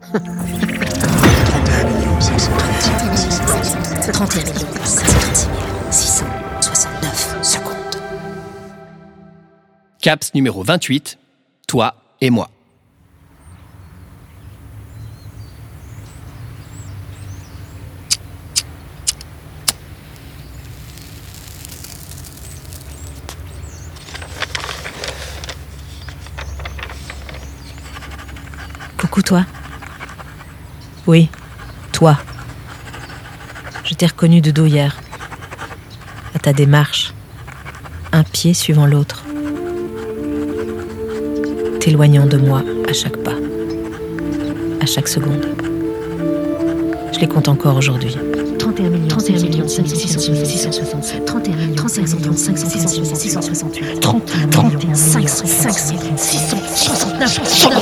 31 536 669 secondes. CAPS numéro 28, toi et moi. Coucou toi. Oui, toi. Je t'ai reconnu de dos hier. À ta démarche. Un pied suivant l'autre. T'éloignant de moi à chaque pas. À chaque seconde. Je les compte encore aujourd'hui. 31 millions 31 millions 667 31 millions 35 millions 668 31 millions 505 669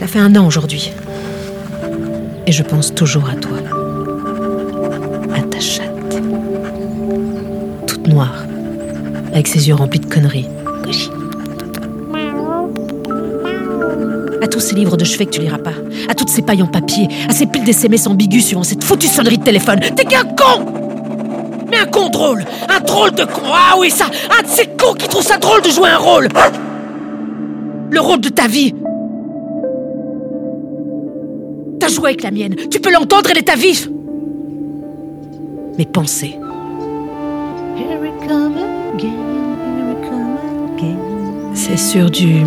Ça fait un an aujourd'hui. Et je pense toujours à toi. À ta chatte. Toute noire. Avec ses yeux remplis de conneries. À tous ces livres de chevet que tu liras pas. À toutes ces pailles en papier. À ces piles d'SMS ambigus suivant cette foutue sonnerie de téléphone. T'es qu'un con Mais un con drôle Un drôle de con Ah oui, ça Un de ces cons qui trouvent ça drôle de jouer un rôle Le rôle de ta vie Avec la mienne. Tu peux l'entendre, elle est à vif. Mes pensées. C'est sur du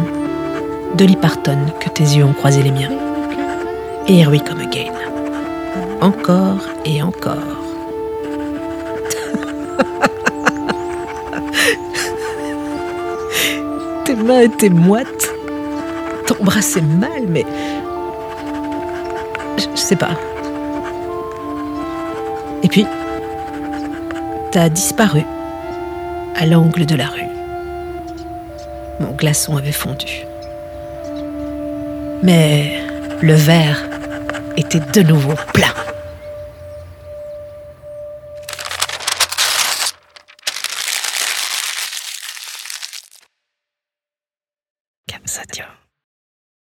Dolly Parton que tes yeux ont croisé les miens. Et Here We Come Again. Encore et encore. tes mains étaient moites. T'embrassais mal, mais je sais pas. Et puis, t'as disparu à l'angle de la rue. Mon glaçon avait fondu. Mais le verre était de nouveau plein. Ça.